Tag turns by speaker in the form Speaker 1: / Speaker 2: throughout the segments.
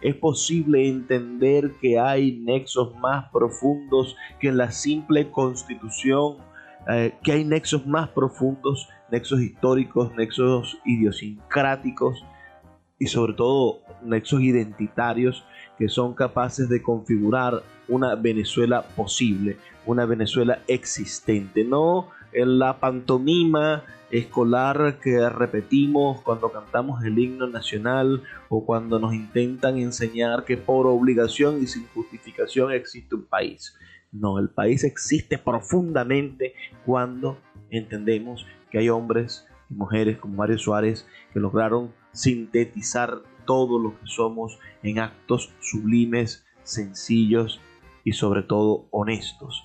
Speaker 1: Es posible entender que hay nexos más profundos que en la simple constitución, eh, que hay nexos más profundos, nexos históricos, nexos idiosincráticos y sobre todo nexos identitarios que son capaces de configurar una Venezuela posible, una Venezuela existente, no la pantomima escolar que repetimos cuando cantamos el himno nacional o cuando nos intentan enseñar que por obligación y sin justificación existe un país. No, el país existe profundamente cuando entendemos que hay hombres y mujeres como Mario Suárez que lograron sintetizar todo lo que somos en actos sublimes, sencillos y sobre todo honestos.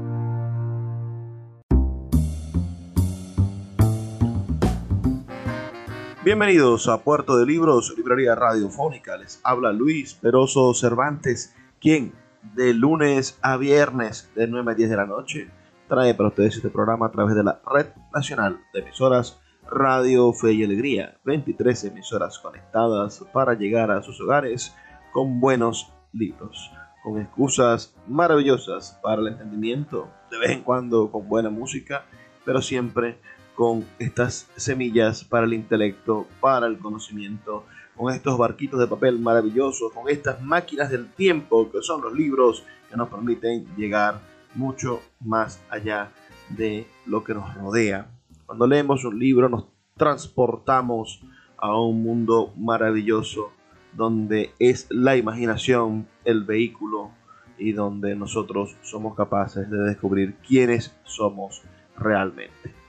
Speaker 1: Bienvenidos a Puerto de Libros, librería radiofónica. Les habla Luis Peroso Cervantes, quien de lunes a viernes de 9 a 10 de la noche trae para ustedes este programa a través de la Red Nacional de Emisoras Radio Fe y Alegría. 23 emisoras conectadas para llegar a sus hogares con buenos libros, con excusas maravillosas para el entendimiento, de vez en cuando con buena música, pero siempre con estas semillas para el intelecto, para el conocimiento, con estos barquitos de papel maravillosos, con estas máquinas del tiempo que son los libros que nos permiten llegar mucho más allá de lo que nos rodea. Cuando leemos un libro nos transportamos a un mundo maravilloso donde es la imaginación el vehículo y donde nosotros somos capaces de descubrir quiénes somos realmente.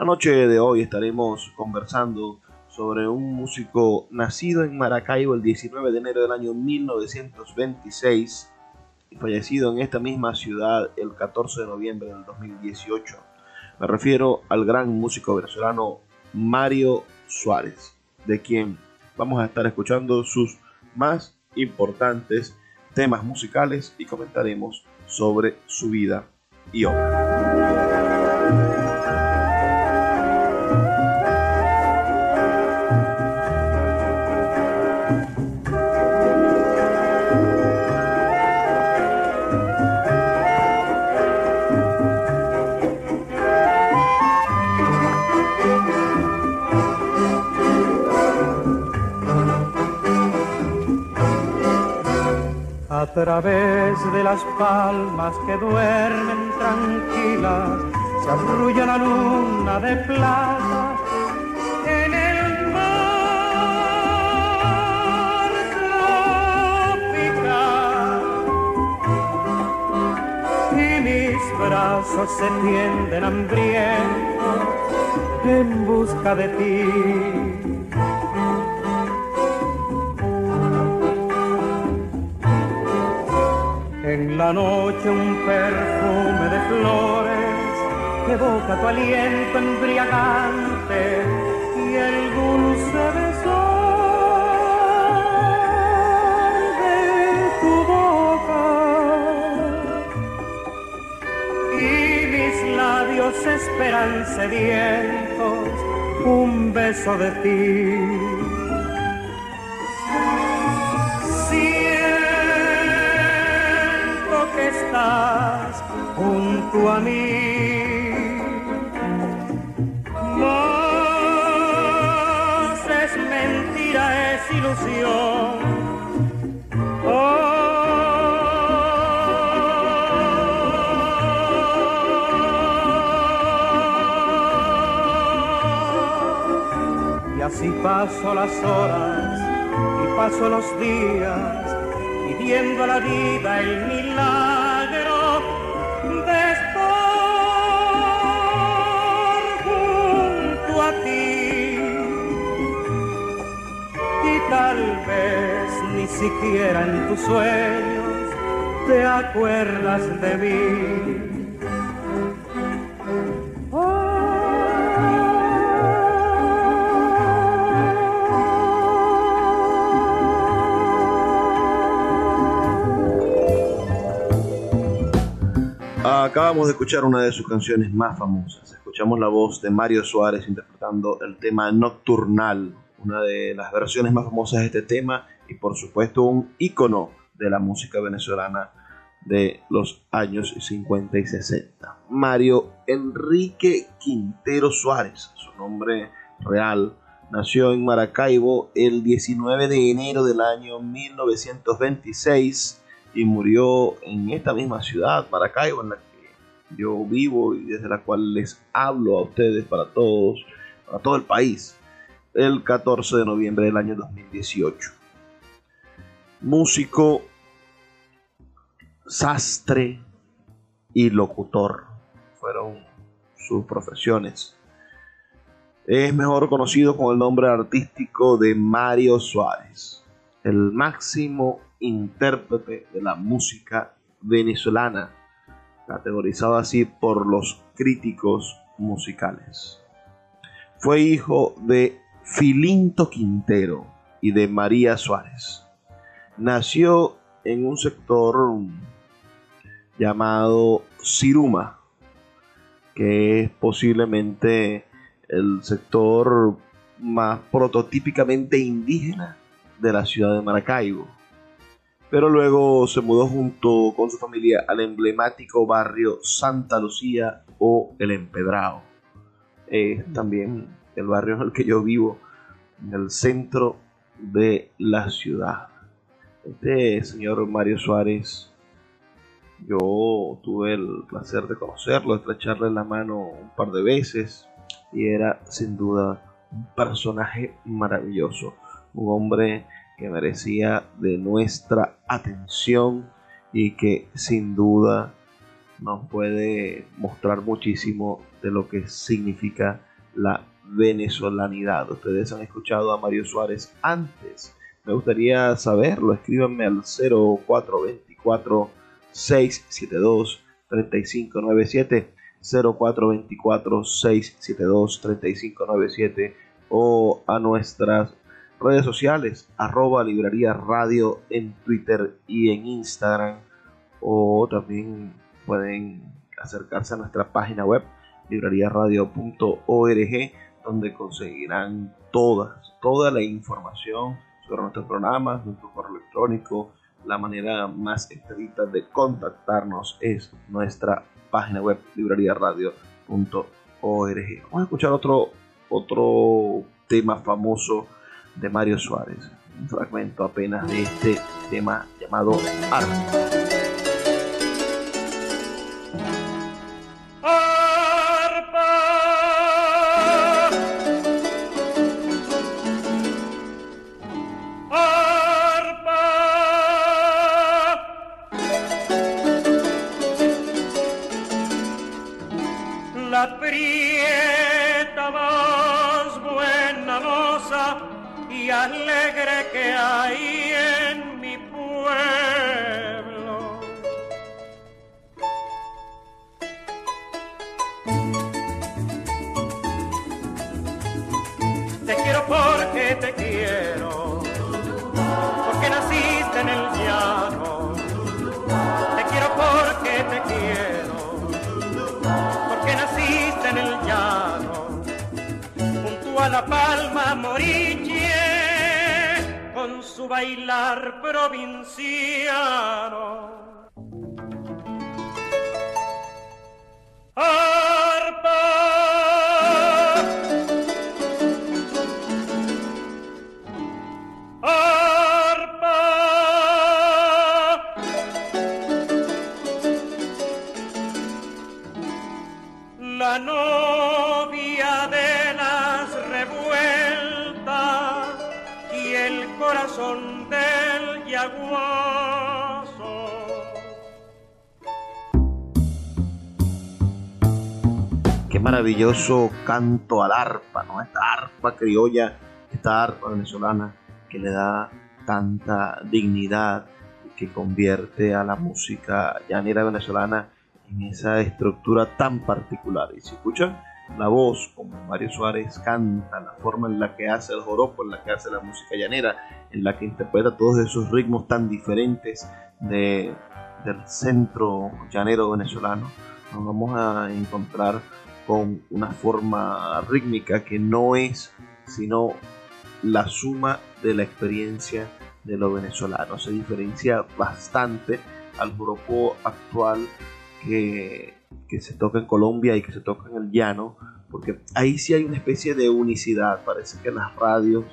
Speaker 1: La noche de hoy estaremos conversando sobre un músico nacido en Maracaibo el 19 de enero del año 1926 y fallecido en esta misma ciudad el 14 de noviembre del 2018. Me refiero al gran músico venezolano Mario Suárez, de quien vamos a estar escuchando sus más importantes temas musicales y comentaremos sobre su vida y obra.
Speaker 2: A través de las palmas que duermen tranquilas, se arrulla la luna de plata en el mar tropical. Y mis brazos se tienden hambrientos en busca de ti la noche un perfume de flores que evoca tu aliento embriagante y el dulce beso de tu boca. Y mis labios esperan sedientos un beso de ti. Junto a mí. Más es mentira, es ilusión. Y así paso las horas y paso los días pidiendo a la vida el milagro siquiera en tus sueños te acuerdas de mí.
Speaker 1: Acabamos de escuchar una de sus canciones más famosas. Escuchamos la voz de Mario Suárez interpretando el tema Nocturnal, una de las versiones más famosas de este tema y por supuesto un ícono de la música venezolana de los años 50 y 60. Mario Enrique Quintero Suárez, su nombre real, nació en Maracaibo el 19 de enero del año 1926 y murió en esta misma ciudad, Maracaibo, en la que yo vivo y desde la cual les hablo a ustedes para todos, para todo el país, el 14 de noviembre del año 2018. Músico, sastre y locutor fueron sus profesiones. Es mejor conocido con el nombre artístico de Mario Suárez, el máximo intérprete de la música venezolana, categorizado así por los críticos musicales. Fue hijo de Filinto Quintero y de María Suárez. Nació en un sector llamado Siruma, que es posiblemente el sector más prototípicamente indígena de la ciudad de Maracaibo pero luego se mudó junto con su familia al emblemático barrio Santa Lucía o El Empedrado. también el barrio en el que yo vivo, en el centro de la ciudad. Este señor Mario Suárez, yo tuve el placer de conocerlo, de estrecharle la mano un par de veces y era sin duda un personaje maravilloso, un hombre que merecía de nuestra atención y que sin duda nos puede mostrar muchísimo de lo que significa la venezolanidad. Ustedes han escuchado a Mario Suárez antes. Me gustaría saberlo. Escríbanme al 0424 672 3597 0424 672 3597 o a nuestras redes sociales, arroba librería radio en Twitter y en Instagram. O también pueden acercarse a nuestra página web, librariaradio.org, donde conseguirán todas, toda la información nuestros programas, nuestro correo electrónico. La manera más expedita de contactarnos es nuestra página web, librariaradio.org. Vamos a escuchar otro, otro tema famoso de Mario Suárez. Un fragmento apenas de este tema llamado Arte. Maravilloso canto al arpa, ¿no? Esta arpa criolla, esta arpa venezolana que le da tanta dignidad que convierte a la música llanera venezolana en esa estructura tan particular. Y si escuchan la voz, como Mario Suárez canta, la forma en la que hace el joropo, en la que hace la música llanera, en la que interpreta todos esos ritmos tan diferentes de, del centro llanero venezolano, nos vamos a encontrar con una forma rítmica que no es sino la suma de la experiencia de lo venezolano. Se diferencia bastante al joropo actual que, que se toca en Colombia y que se toca en el llano, porque ahí sí hay una especie de unicidad. Parece que las radios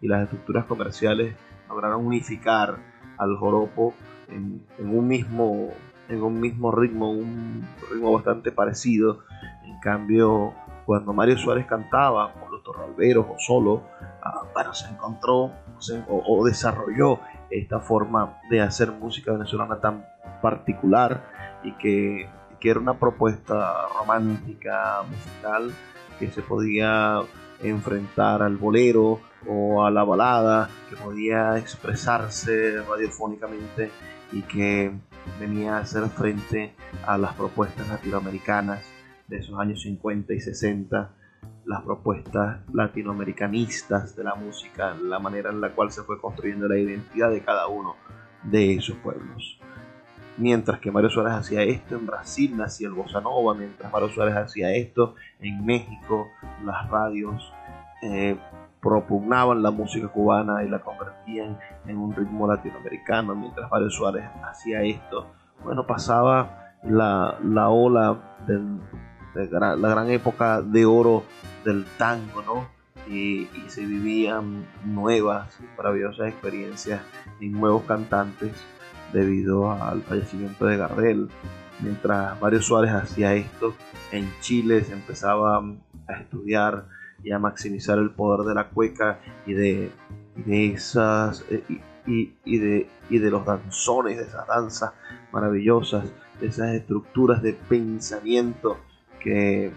Speaker 1: y las estructuras comerciales lograron unificar al joropo en, en, un mismo en un mismo ritmo, un ritmo bastante parecido. En cambio, cuando Mario Suárez cantaba con los torralberos o solo, uh, bueno, se encontró se, o, o desarrolló esta forma de hacer música venezolana tan particular y que, que, era una propuesta romántica, musical, que se podía enfrentar al bolero o a la balada, que podía expresarse radiofónicamente y que venía a hacer frente a las propuestas latinoamericanas de esos años 50 y 60, las propuestas latinoamericanistas de la música, la manera en la cual se fue construyendo la identidad de cada uno de esos pueblos. Mientras que Mario Suárez hacía esto, en Brasil nacía el bossa nova, mientras Mario Suárez hacía esto, en México las radios eh, propugnaban la música cubana y la convertían en un ritmo latinoamericano, mientras Mario Suárez hacía esto, bueno, pasaba la, la ola de gran, la gran época de oro del tango, ¿no? Y, y, se vivían nuevas, maravillosas experiencias y nuevos cantantes debido al fallecimiento de Gardel. Mientras Mario Suárez hacía esto, en Chile se empezaba a estudiar y a maximizar el poder de la cueca y de, de esas y, y, y, de, y de los danzones, de esas danzas maravillosas, de esas estructuras de pensamiento que,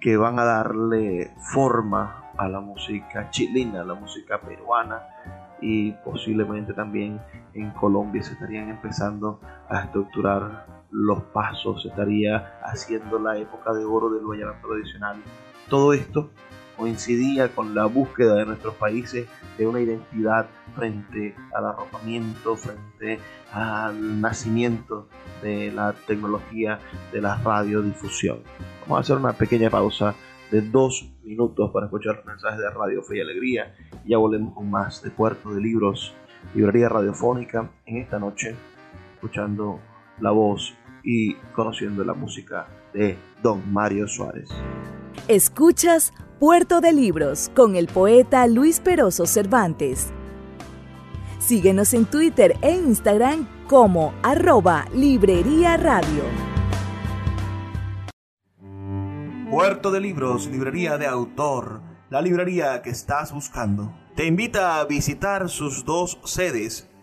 Speaker 1: que van a darle forma a la música chilena, a la música peruana, y posiblemente también en Colombia se estarían empezando a estructurar los pasos, se estaría haciendo la época de oro del vallenato tradicional. Todo esto coincidía con la búsqueda de nuestros países de una identidad frente al arropamiento, frente al nacimiento de la tecnología de la radiodifusión. Vamos a hacer una pequeña pausa de dos minutos para escuchar los mensajes de Radio Fe y Alegría. Ya volvemos con más de Puerto de Libros, librería radiofónica, en esta noche, escuchando la voz y conociendo la música de Don Mario Suárez.
Speaker 3: Escuchas Puerto de Libros con el poeta Luis Peroso Cervantes. Síguenos en Twitter e Instagram como arroba Librería Radio.
Speaker 1: Puerto de Libros, librería de autor, la librería que estás buscando. Te invita a visitar sus dos sedes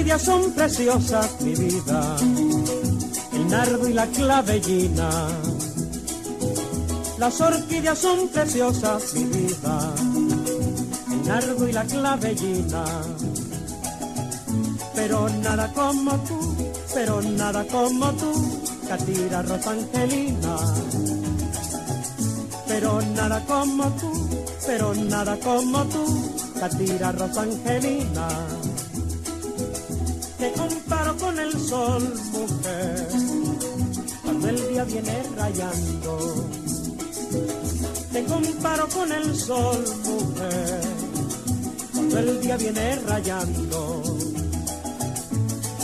Speaker 2: Orquídeas son preciosas, mi vida, el nardo y la clavellina. Las orquídeas son preciosas, mi vida, el nardo y la clavellina. Pero nada como tú, pero nada como tú, Catira Rosangelina. Pero nada como tú, pero nada como tú, Catira Rosangelina te comparo con el sol, mujer, cuando el día viene rayando. Te comparo con el sol, mujer, cuando el día viene rayando.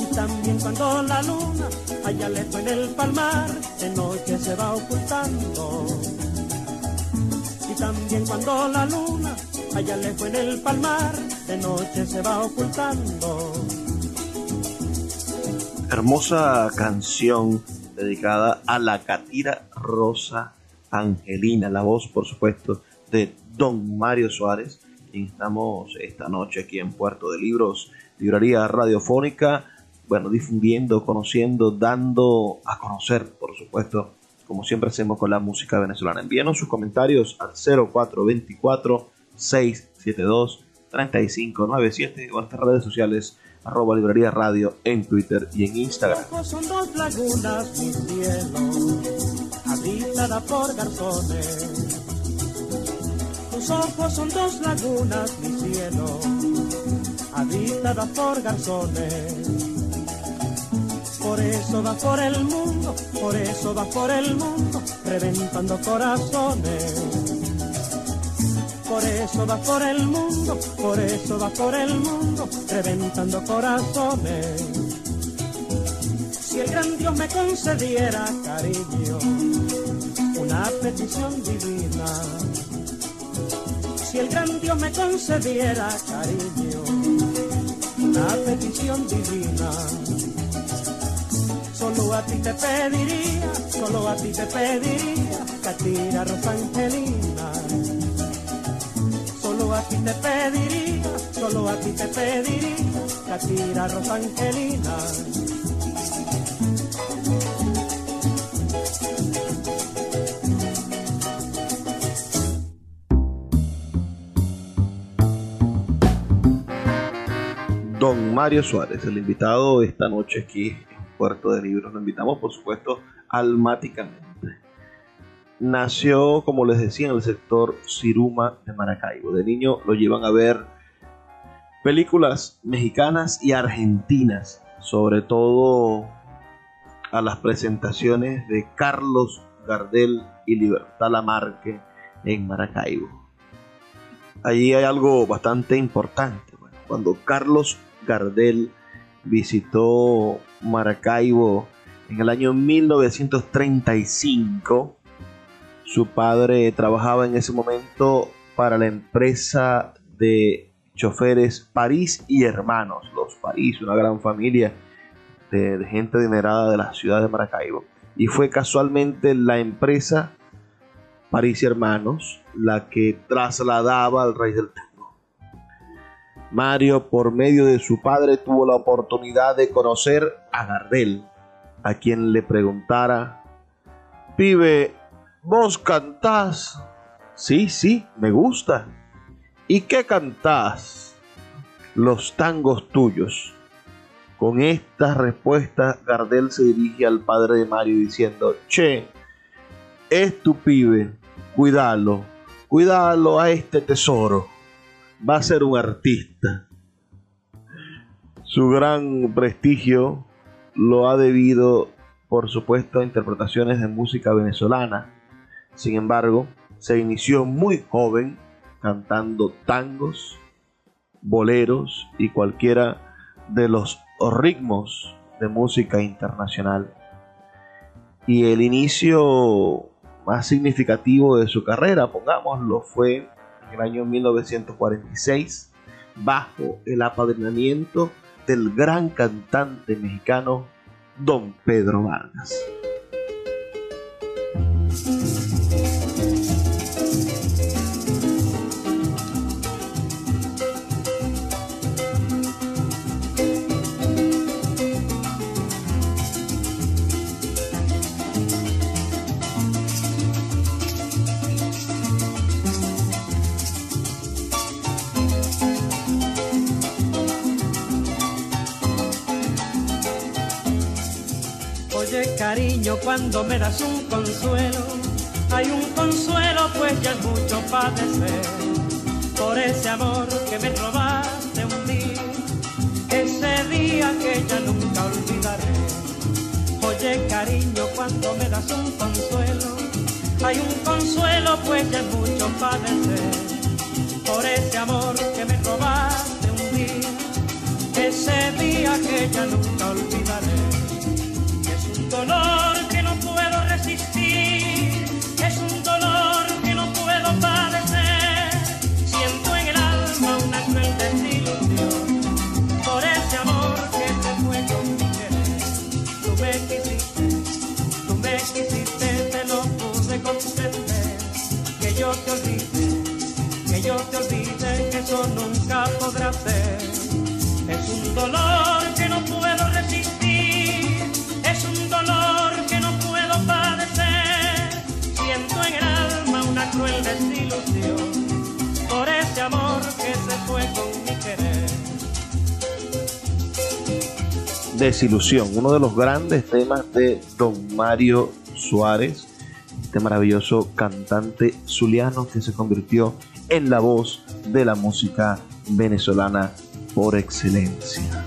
Speaker 2: Y también cuando la luna allá lejos en el palmar, de noche se va ocultando. Y también cuando la luna allá lejos en el palmar, de noche se va ocultando
Speaker 1: hermosa canción dedicada a la catira Rosa Angelina, la voz por supuesto de Don Mario Suárez, quien estamos esta noche aquí en Puerto de Libros, librería radiofónica, bueno, difundiendo, conociendo, dando a conocer, por supuesto, como siempre hacemos con la música venezolana. Envíenos sus comentarios al 0424 672 3597 o a nuestras redes sociales arroba librería radio en Twitter y en Instagram.
Speaker 2: Son dos lagunas, mi cielo, habitada por garzones. Tus ojos son dos lagunas, mi cielo, habitada por garzones. Por eso va por el mundo, por eso va por el mundo, reventando corazones por eso va por el mundo, por eso va por el mundo, reventando corazones. Si el gran Dios me concediera cariño, una petición divina. Si el gran Dios me concediera cariño, una petición divina. Solo a ti te pediría, solo a ti te pediría, Catira Rosangelina solo a ti te pediría, solo a ti te pediría, Catira Rosangelina.
Speaker 1: Don Mario Suárez, el invitado esta noche aquí en Puerto de Libros. Lo invitamos, por supuesto, almáticamente nació, como les decía, en el sector Siruma de Maracaibo. De niño lo llevan a ver películas mexicanas y argentinas, sobre todo a las presentaciones de Carlos Gardel y Libertad Lamarque en Maracaibo. Allí hay algo bastante importante. cuando Carlos Gardel visitó Maracaibo en el año 1935, su padre trabajaba en ese momento para la empresa de choferes París y Hermanos. Los París, una gran familia de, gente adinerada de la ciudad de Maracaibo. Y fue casualmente la empresa París y Hermanos la que trasladaba al rey del tango. Mario, por medio de su padre, tuvo la oportunidad de conocer a Gardel, a quien le preguntara, pibe, ¿Vos cantás? Sí, sí, me gusta. ¿Y qué cantás? Los tangos tuyos. Con esta respuesta, Gardel se dirige al padre de Mario diciendo, Che, es tu pibe, cuídalo, cuídalo a este tesoro. Va a ser un artista. Su gran prestigio lo ha debido, por supuesto, a interpretaciones de música venezolana sin embargo, se inició muy joven cantando tangos, boleros y cualquiera de los ritmos de música internacional. Y el inicio más significativo de su carrera, pongámoslo, fue en el año 1946 bajo el apadrinamiento del gran cantante mexicano Don Pedro Vargas.
Speaker 2: Cuando me das un consuelo, hay un consuelo pues ya es mucho padecer por ese amor que me robaste un día, ese día que ya nunca olvidaré. Oye cariño, cuando me das un consuelo, hay un consuelo pues ya es mucho padecer por ese amor que me robaste un día, ese día que ya nunca olvidaré. Es un dolor nunca podrá ser. Es un dolor que no puedo resistir, es un dolor que no puedo padecer. Siento en el alma una cruel desilusión por ese amor que se fue con mi querer.
Speaker 1: Desilusión, uno de los grandes temas de Don Mario Suárez, este maravilloso cantante zuliano que se convirtió en la voz de la música venezolana por excelencia.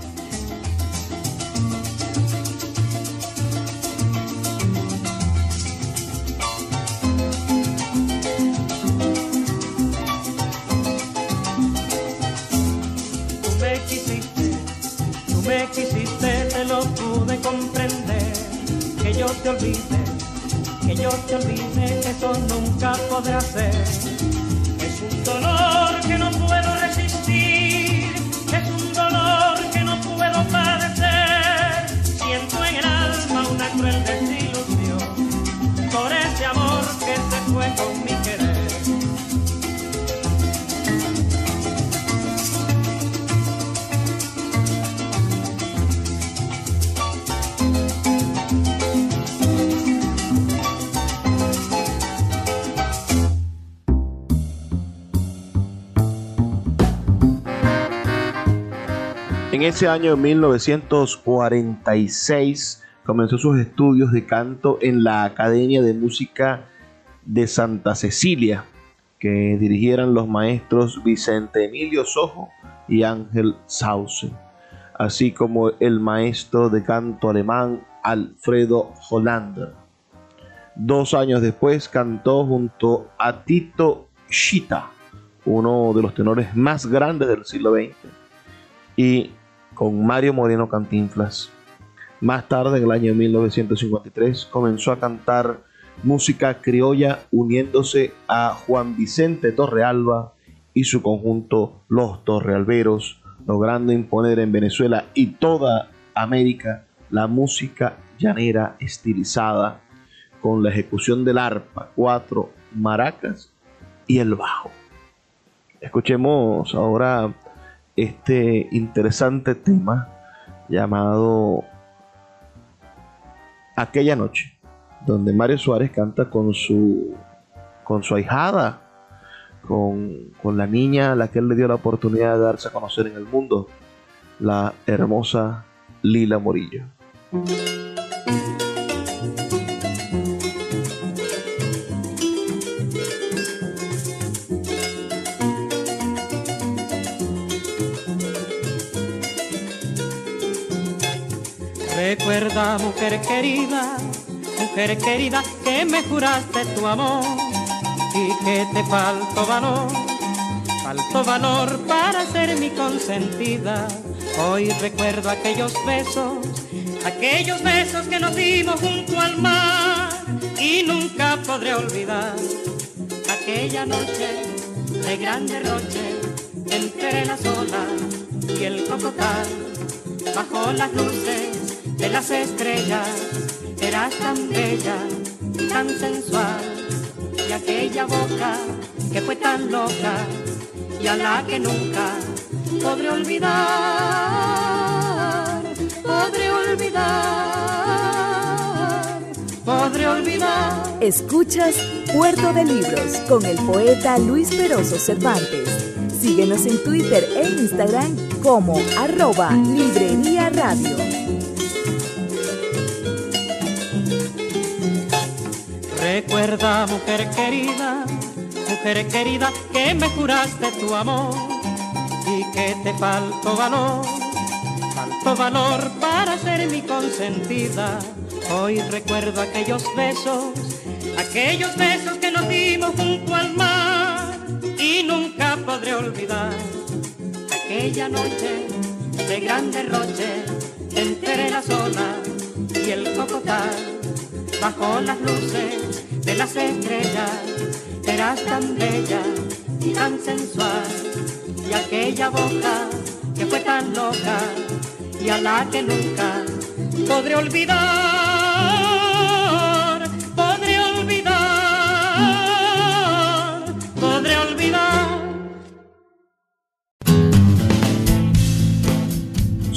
Speaker 1: Ese año 1946 comenzó sus estudios de canto en la Academia de Música de Santa Cecilia, que dirigieran los maestros Vicente Emilio Sojo y Ángel Sauce, así como el maestro de canto alemán Alfredo Hollander. Dos años después cantó junto a Tito Schita, uno de los tenores más grandes del siglo XX, y con Mario Moreno Cantinflas. Más tarde, en el año 1953, comenzó a cantar música criolla uniéndose a Juan Vicente Torrealba y su conjunto Los Torrealberos, logrando imponer en Venezuela y toda América la música llanera estilizada con la ejecución del arpa, cuatro maracas y el bajo. Escuchemos ahora este interesante tema llamado Aquella noche, donde Mario Suárez canta con su con su ahijada, con, con la niña a la que él le dio la oportunidad de darse a conocer en el mundo, la hermosa Lila Morillo.
Speaker 2: Recuerda, mujer querida, mujer querida, que me juraste tu amor y que te faltó valor, faltó valor para ser mi consentida. Hoy recuerdo aquellos besos, aquellos besos que nos dimos junto al mar y nunca podré olvidar aquella noche de gran derroche entre las olas y el cocotal bajo las luces de las estrellas eras tan bella, tan sensual, y aquella boca que fue tan loca y a la que nunca podré olvidar, podré olvidar, podré olvidar.
Speaker 3: Escuchas Puerto de Libros con el poeta Luis Peroso Cervantes. Síguenos en Twitter e Instagram como arroba Librería Radio.
Speaker 2: Recuerda, mujer querida, mujer querida, que me juraste tu amor y que te faltó valor, faltó valor para ser mi consentida. Hoy recuerdo aquellos besos, aquellos besos que nos dimos junto al mar y nunca podré olvidar aquella noche de gran derroche entre la zona y el cocotal bajo las luces de las estrellas. Eras tan bella y tan sensual y aquella boca que fue tan loca y a la que nunca podré olvidar,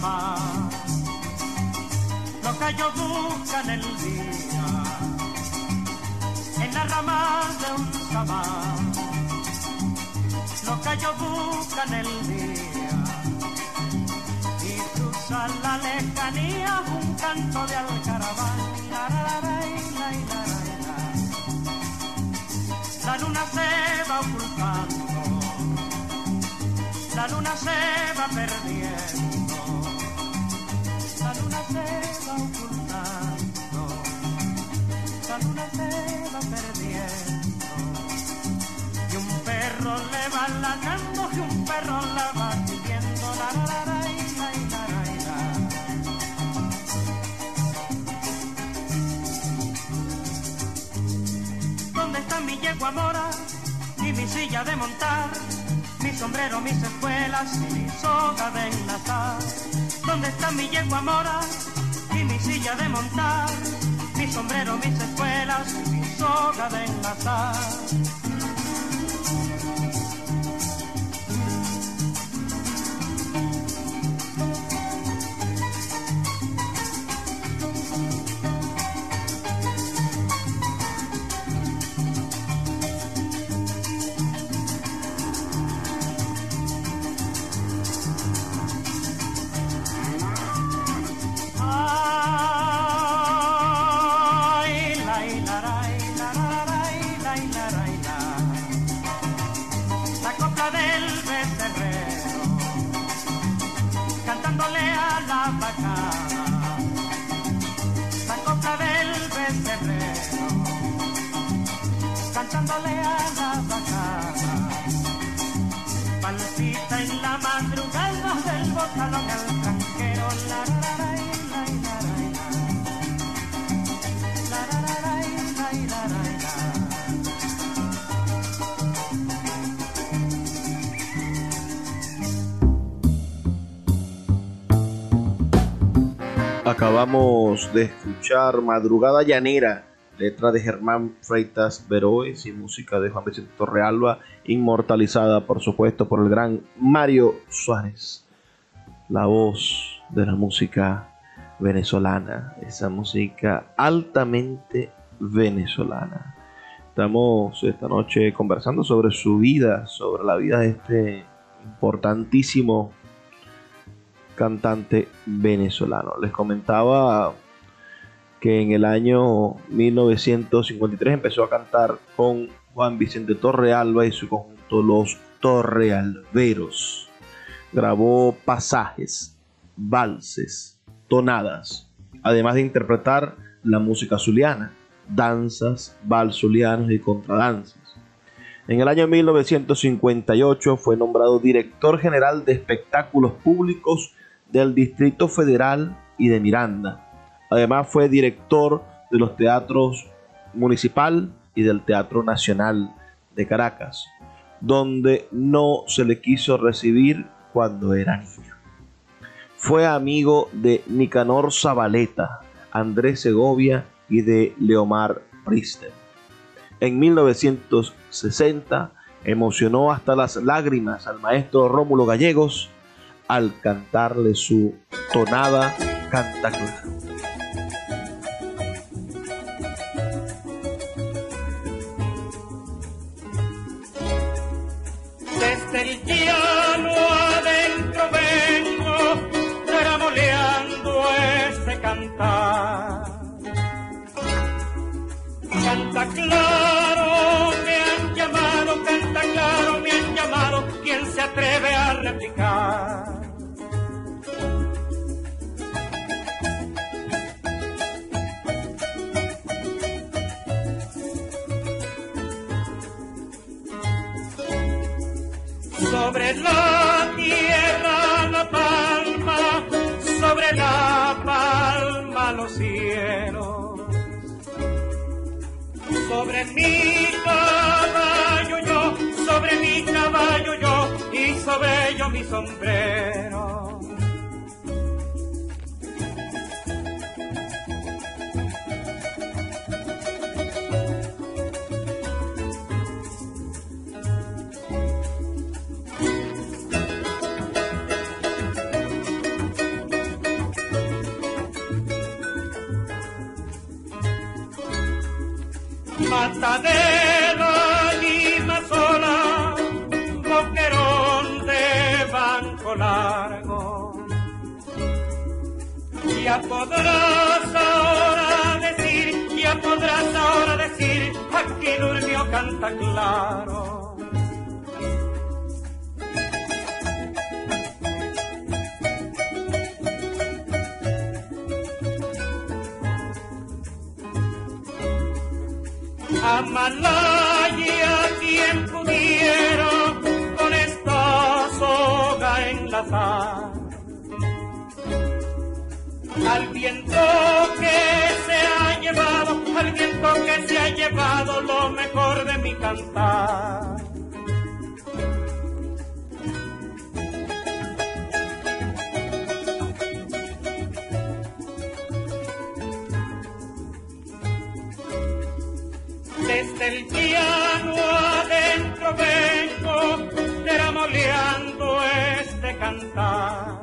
Speaker 2: Samar, lo que yo busca en el día. En la rama de un samar, lo que yo busca en el día. Y cruza la lejanía un canto de alcaraván. La, luna se va ocultando, la luna se va perdiendo, va ocultando, la luna se va perdiendo. Y un perro le va ladrando y un perro la va siguiendo, la la la la y la la la y la. ¿Dónde está mi yegua mora y mi silla de montar? Mi sombrero, mis espuelas y mi soga de enlazar. ¿Dónde está mi yegua mora mi silla de montar? Mi sombrero, mis espuelas y mi soga de enlazar. Cantándole a la bacana. La copla del becerrero, cantándole a la bacana. Palpita en la madrugada del bocalón al tranquero,
Speaker 1: Acabamos de escuchar Madrugada Llanera, letra de Germán Freitas Veroes y música de Juan Vicente Torrealba, inmortalizada por supuesto por el gran Mario Suárez, la voz de la música venezolana, esa música altamente venezolana. Estamos esta noche conversando sobre su vida, sobre la vida de este importantísimo cantante venezolano. Les comentaba que en el año 1953 empezó a cantar con Juan Vicente Torrealba y su conjunto Los Torrealberos. Grabó pasajes, valses, tonadas, además de interpretar la música zuliana, danzas, zulianos y contradanzas. En el año 1958 fue nombrado director general de espectáculos públicos del Distrito Federal y de Miranda. Además fue director de los teatros municipal y del Teatro Nacional de Caracas, donde no se le quiso recibir cuando era niño. Fue amigo de Nicanor Zabaleta, Andrés Segovia y de Leomar Priester. En 1960 emocionó hasta las lágrimas al maestro Rómulo Gallegos al cantarle su tonada canta
Speaker 2: Desde matadero, lima sola, boquerón de banco largo. Ya podrás ahora decir, ya podrás ahora decir, aquí durmió canta claro. Amalaya quien pudiera con esta soga enlazar al viento que se ha llevado, al viento que se ha llevado lo mejor de mi cantar. Piano adentro vengo teramoleando este cantar.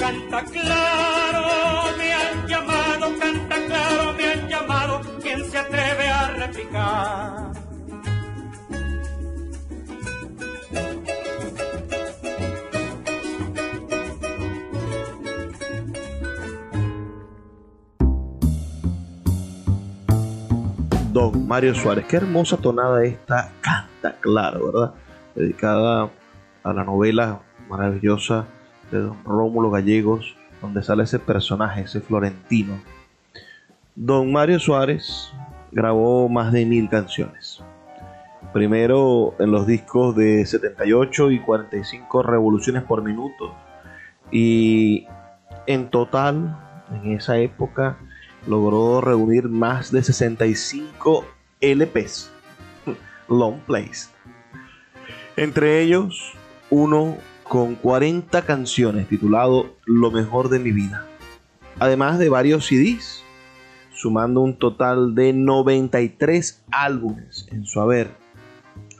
Speaker 2: Canta claro, me han llamado, canta claro, me han llamado, ¿quién se atreve a replicar?
Speaker 1: Mario Suárez. Qué hermosa tonada esta canta, claro, ¿verdad? Dedicada a la novela maravillosa de don Rómulo Gallegos, donde sale ese personaje, ese florentino. Don Mario Suárez grabó más de mil canciones. Primero en los discos de 78 y 45 revoluciones por minuto. Y en total, en esa época, logró reunir más de 65 LPs, long plays. Entre ellos, uno con 40 canciones titulado Lo mejor de mi vida. Además de varios CDs, sumando un total de 93 álbumes en su haber.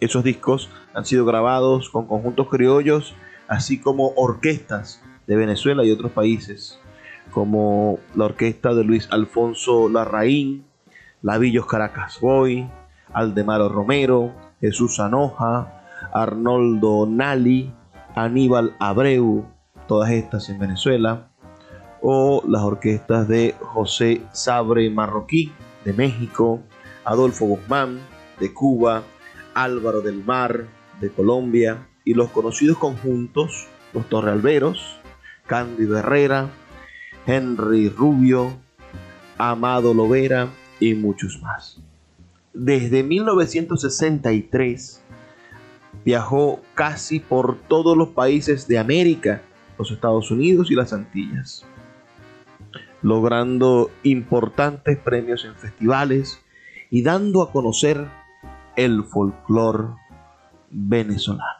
Speaker 1: Esos discos han sido grabados con conjuntos criollos, así como orquestas de Venezuela y otros países como la orquesta de Luis Alfonso Larraín, Lavillos Caracas Boy, Aldemaro Romero, Jesús Anoja, Arnoldo Nali, Aníbal Abreu, todas estas en Venezuela, o las orquestas de José Sabre Marroquí de México, Adolfo Guzmán de Cuba, Álvaro del Mar de Colombia y los conocidos conjuntos Los Torrealberos, Cándido Herrera, Henry Rubio, Amado Lovera y muchos más. Desde 1963 viajó casi por todos los países de América, los Estados Unidos y las Antillas, logrando importantes premios en festivales y dando a conocer el folclore venezolano.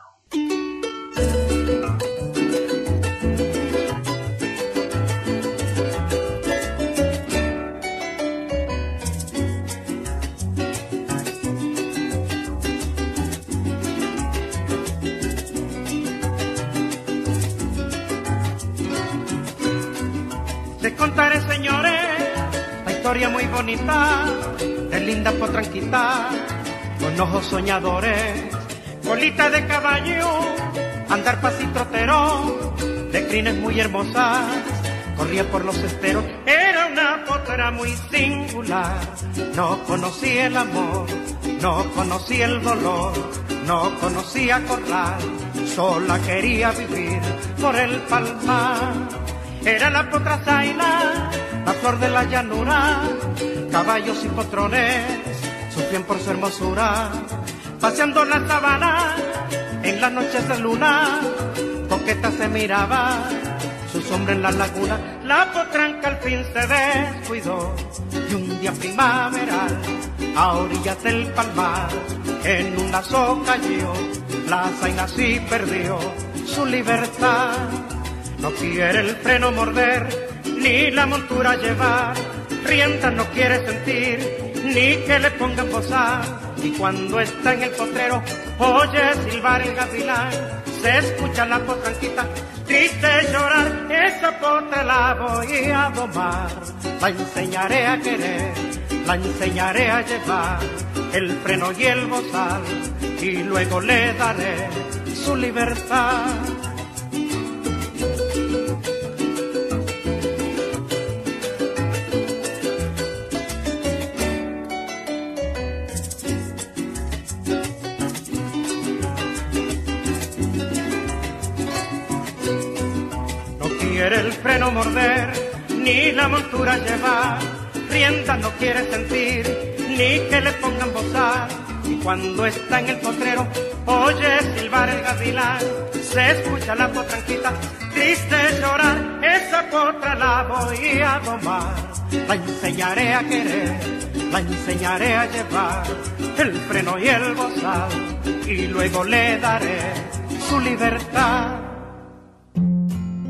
Speaker 2: Linda potranquita con ojos soñadores, colita de caballo, andar trotero, de crines muy hermosas, corría por los esteros, era una potra muy singular, no conocía el amor, no conocía el dolor, no conocía corral, sola quería vivir por el palmar. Era la potra zaina, la flor de la llanura, caballos y potrones sufrían por su hermosura, paseando la sabana en las noches de luna, coqueta se miraba, su sombra en la laguna, la potranca al fin se descuidó, y un día primaveral, a orillas del palmar, en una soca cayó, la zaina sí perdió su libertad. No quiere el freno morder, ni la montura llevar, rienda no quiere sentir, ni que le pongan posar. Y cuando está en el potrero, oye silbar el gavilán, se escucha la potranquita, triste llorar, esa potra la voy a domar. La enseñaré a querer, la enseñaré a llevar, el freno y el bozal, y luego le daré su libertad. Freno morder, ni la montura llevar, rienda no quiere sentir, ni que le pongan bozar. Y cuando está en el potrero, oye silbar el gavilán, se escucha la potranquita, triste llorar, esa potra la voy a domar. La enseñaré a querer, la enseñaré a llevar, el freno y el bozal, y luego le daré su libertad.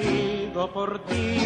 Speaker 2: Nacido por ti.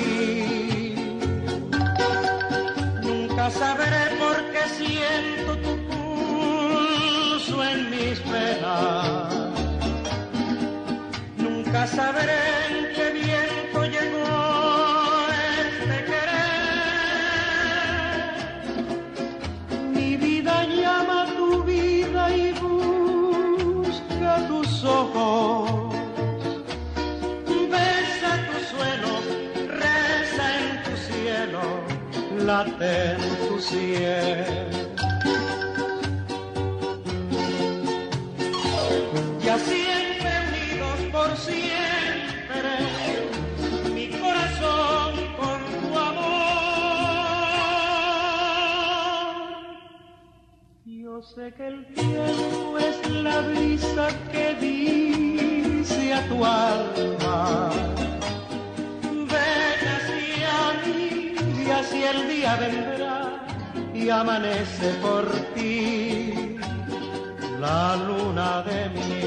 Speaker 2: La luna de miel.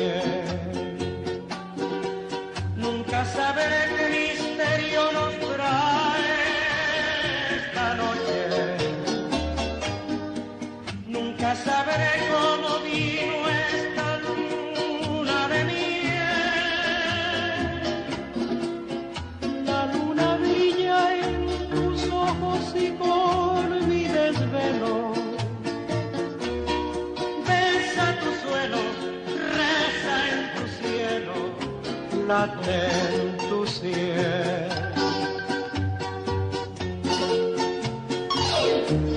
Speaker 2: Late en tu cielo.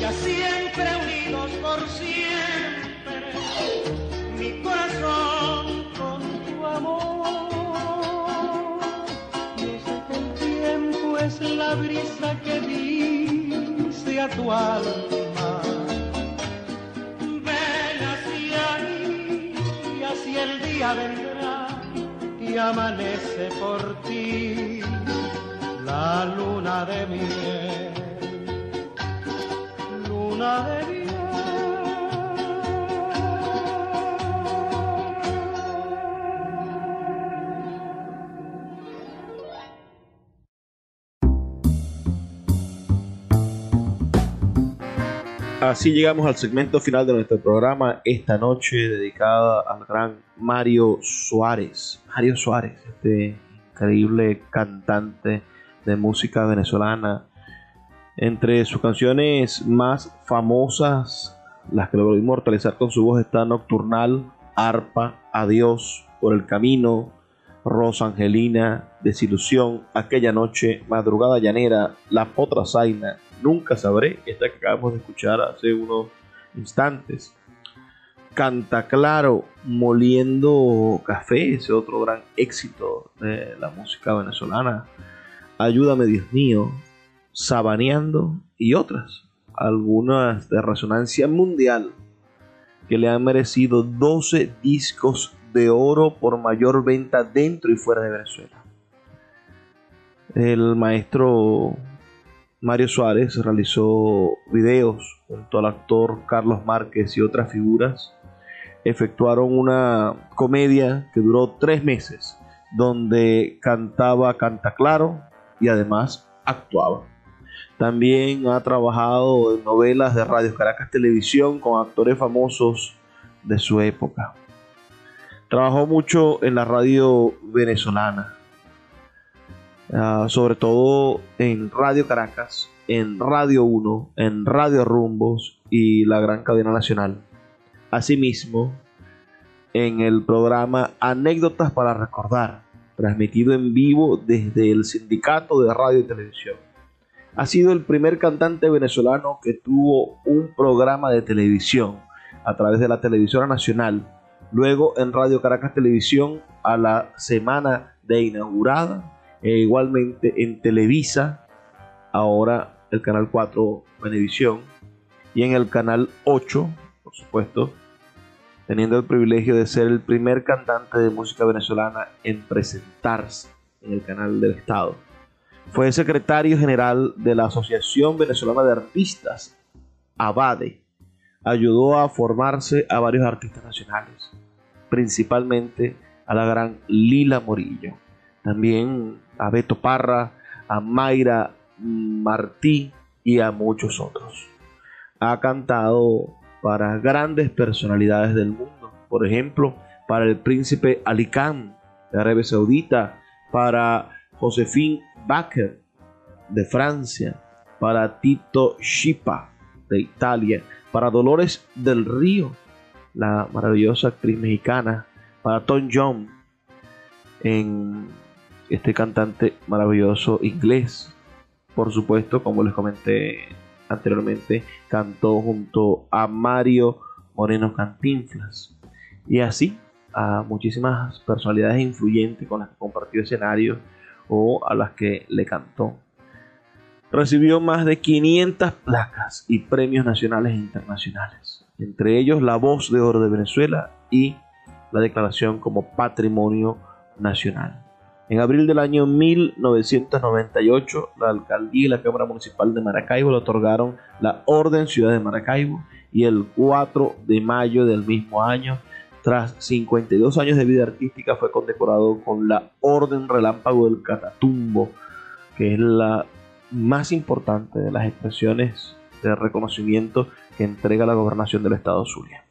Speaker 2: Ya siempre unidos por siempre, mi corazón con tu amor. Sé que el tiempo es la brisa que dice a tu alma. Ven hacia mí así el día vendrá y amanece por ti la luna de miel. Luna de
Speaker 1: Así llegamos al segmento final de nuestro programa esta noche dedicada al gran Mario Suárez. Mario Suárez, este increíble cantante de música venezolana. Entre sus canciones más famosas, las que logró inmortalizar con su voz, está Nocturnal, Arpa, Adiós, Por el Camino, Rosa Angelina, Desilusión, Aquella Noche, Madrugada Llanera, La Potra Zaina, Nunca Sabré, esta que acabamos de escuchar hace unos instantes. Canta Claro, Moliendo Café, ese otro gran éxito de la música venezolana. Ayúdame Dios mío, Sabaneando y otras, algunas de resonancia mundial que le han merecido 12 discos de oro por mayor venta dentro y fuera de Venezuela. El maestro Mario Suárez realizó videos junto al actor Carlos Márquez y otras figuras. Efectuaron una comedia que duró tres meses, donde cantaba Canta Claro y además actuaba. También ha trabajado en novelas de Radio Caracas Televisión con actores famosos de su época. Trabajó mucho en la radio venezolana, uh, sobre todo en Radio Caracas, en Radio 1, en Radio Rumbos y la gran cadena nacional. Asimismo, en el programa Anécdotas para Recordar, transmitido en vivo desde el Sindicato de Radio y Televisión. Ha sido el primer cantante venezolano que tuvo un programa de televisión a través de la televisora nacional, luego en Radio Caracas Televisión a la semana de inaugurada e igualmente en Televisa, ahora el canal 4 Venevisión y en el canal 8, por supuesto, teniendo el privilegio de ser el primer cantante de música venezolana en presentarse en el canal del Estado. Fue secretario general de la Asociación Venezolana de Artistas, ABADE. Ayudó a formarse a varios artistas nacionales, principalmente a la gran Lila Morillo. También a Beto Parra, a Mayra Martí y a muchos otros. Ha cantado para grandes personalidades del mundo, por ejemplo, para el príncipe Ali Khan de Arabia Saudita, para Josefín Baker de Francia, para Tito Schipa de Italia, para Dolores del Río, la maravillosa actriz mexicana, para Tom John en este cantante maravilloso inglés. Por supuesto, como les comenté anteriormente, cantó junto a Mario Moreno Cantinflas. Y así a muchísimas personalidades influyentes con las que compartió escenario o a las que le cantó. Recibió más de 500 placas y premios nacionales e internacionales, entre ellos la Voz de Oro de Venezuela y la declaración como Patrimonio Nacional. En abril del año 1998, la alcaldía y la Cámara Municipal de Maracaibo le otorgaron la Orden Ciudad de Maracaibo y el 4 de mayo del mismo año, tras 52 años de vida artística, fue condecorado con la Orden Relámpago del Catatumbo, que es la más importante de las expresiones de reconocimiento que entrega la gobernación del estado Zulia.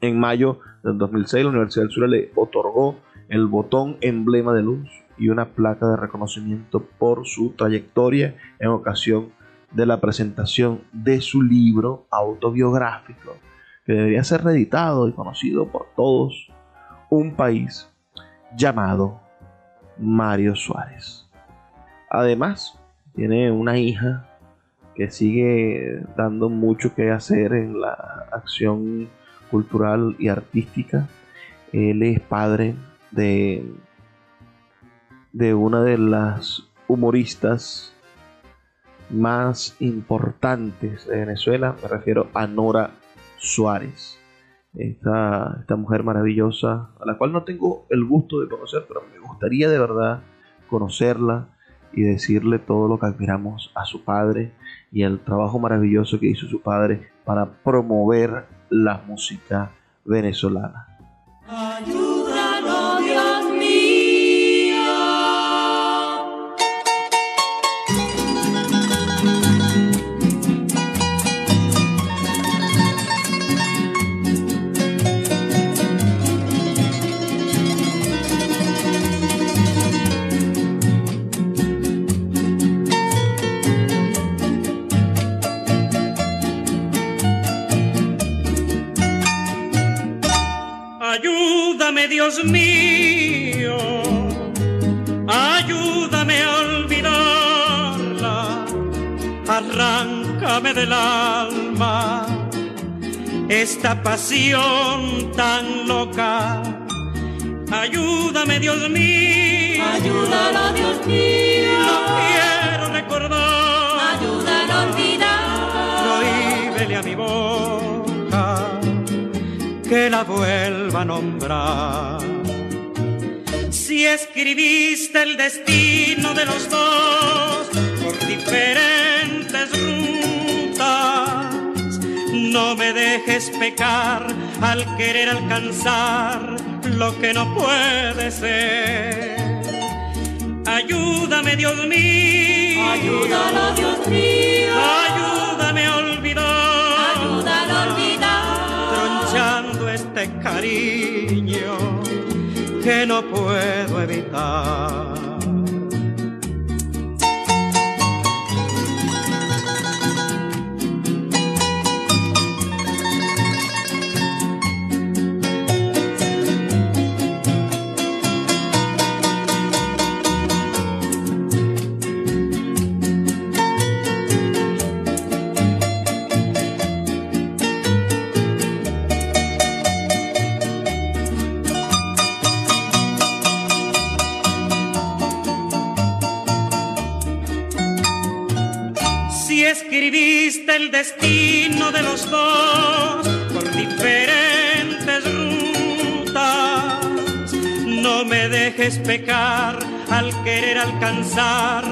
Speaker 1: En mayo del 2006, la Universidad del Zulia le otorgó el botón emblema de luz y una placa de reconocimiento por su trayectoria en ocasión de la presentación de su libro autobiográfico, que debería ser reeditado y conocido por todos, un país llamado Mario Suárez. Además, tiene una hija que sigue dando mucho que hacer en la acción cultural y artística. Él es padre de, de una de las humoristas más importantes de Venezuela, me refiero a Nora Suárez. Esta, esta mujer maravillosa, a la cual no tengo el gusto de conocer, pero me gustaría de verdad conocerla y decirle todo lo que admiramos a su padre y el trabajo maravilloso que hizo su padre para promover la música venezolana.
Speaker 2: Dios mío, ayúdame a olvidarla, arráncame del alma esta pasión tan loca. Ayúdame, Dios mío.
Speaker 4: Ayúdalo, Dios mío.
Speaker 2: No quiero recordar.
Speaker 4: Ayúdalo a olvidar.
Speaker 2: Prohíbele a mi voz que la vuelva a nombrar. Si escribiste el destino de los dos por diferentes rutas, no me dejes pecar al querer alcanzar lo que no puede ser. Ayúdame, Dios mío.
Speaker 4: Ayúdalo, Dios mío.
Speaker 2: Ayúdame a olvidar.
Speaker 4: Ayúdalo a olvidar.
Speaker 2: Tronchando este cariño que no puedo evitar. Escribiste el destino de los dos por diferentes rutas, no me dejes pecar al querer alcanzar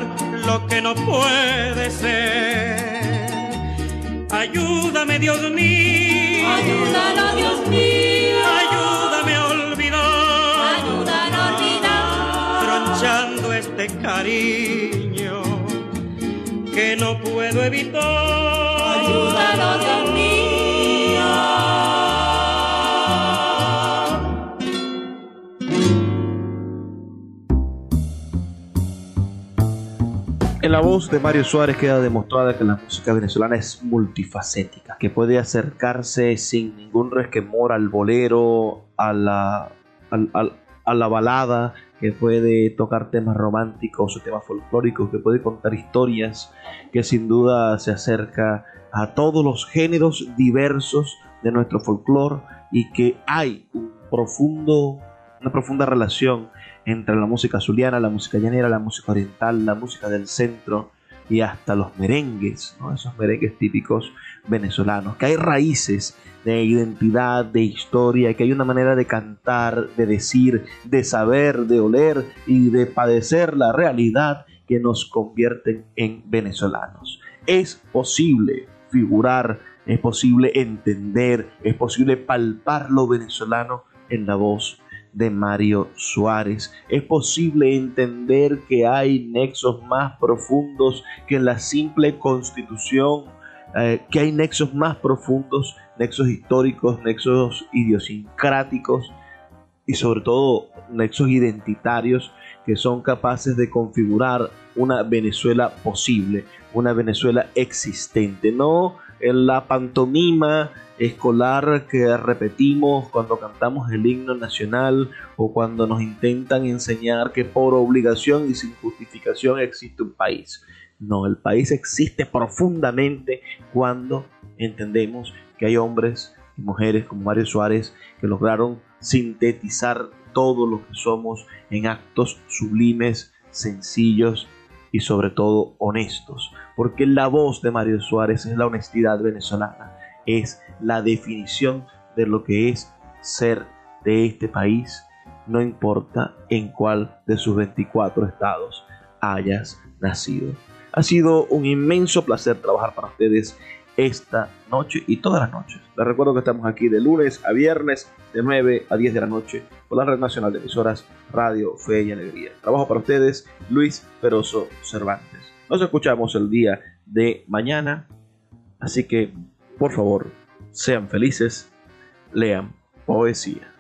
Speaker 2: lo que no puede ser. Ayúdame, Dios mío.
Speaker 4: Ayúdalo, Dios mío.
Speaker 2: Ayúdame a olvidar.
Speaker 4: Ayúdalo a olvidar.
Speaker 2: tronchando este cariño que no puedo evitar.
Speaker 4: Ayúdalo, Dios mío.
Speaker 1: En la voz de Mario Suárez queda demostrada que la música venezolana es multifacética, que puede acercarse sin ningún resquemor al bolero, a la al- al- a la balada, que puede tocar temas románticos o temas folclóricos, que puede contar historias, que sin duda se acerca a todos los géneros diversos de nuestro folclore y que hay un profundo, una profunda relación entre la música zuliana, la música llanera, la música oriental, la música del centro y hasta los merengues, esos merengues típicos venezolanos, que hay raíces de identidad, de historia, que hay una manera de cantar, de decir, de saber, de oler y de padecer la realidad que nos convierten en venezolanos. Es posible figurar, es posible entender, es posible palpar lo venezolano en la voz de Mario Suárez. Es posible entender que hay nexos más profundos que la simple constitución, eh, que hay nexos más profundos, nexos históricos, nexos idiosincráticos y sobre todo nexos identitarios que son capaces de configurar una Venezuela posible, una Venezuela existente, no en la pantomima escolar que repetimos cuando cantamos el himno nacional o cuando nos intentan enseñar que por obligación y sin justificación existe un país. No, el país existe profundamente cuando entendemos que hay hombres y mujeres como Mario Suárez que lograron sintetizar todo lo que somos en actos sublimes, sencillos y sobre todo honestos. Porque la voz de Mario Suárez es la honestidad venezolana, es la definición de lo que es ser de este país, no importa en cuál de sus 24 estados hayas nacido. Ha sido un inmenso placer trabajar para ustedes esta noche y todas las noches. Les recuerdo que estamos aquí de lunes a viernes de 9 a 10 de la noche por la Red Nacional de Emisoras Radio Fe y Alegría. Trabajo para ustedes Luis Peroso Cervantes. Nos escuchamos el día de mañana, así que por favor sean felices, lean poesía.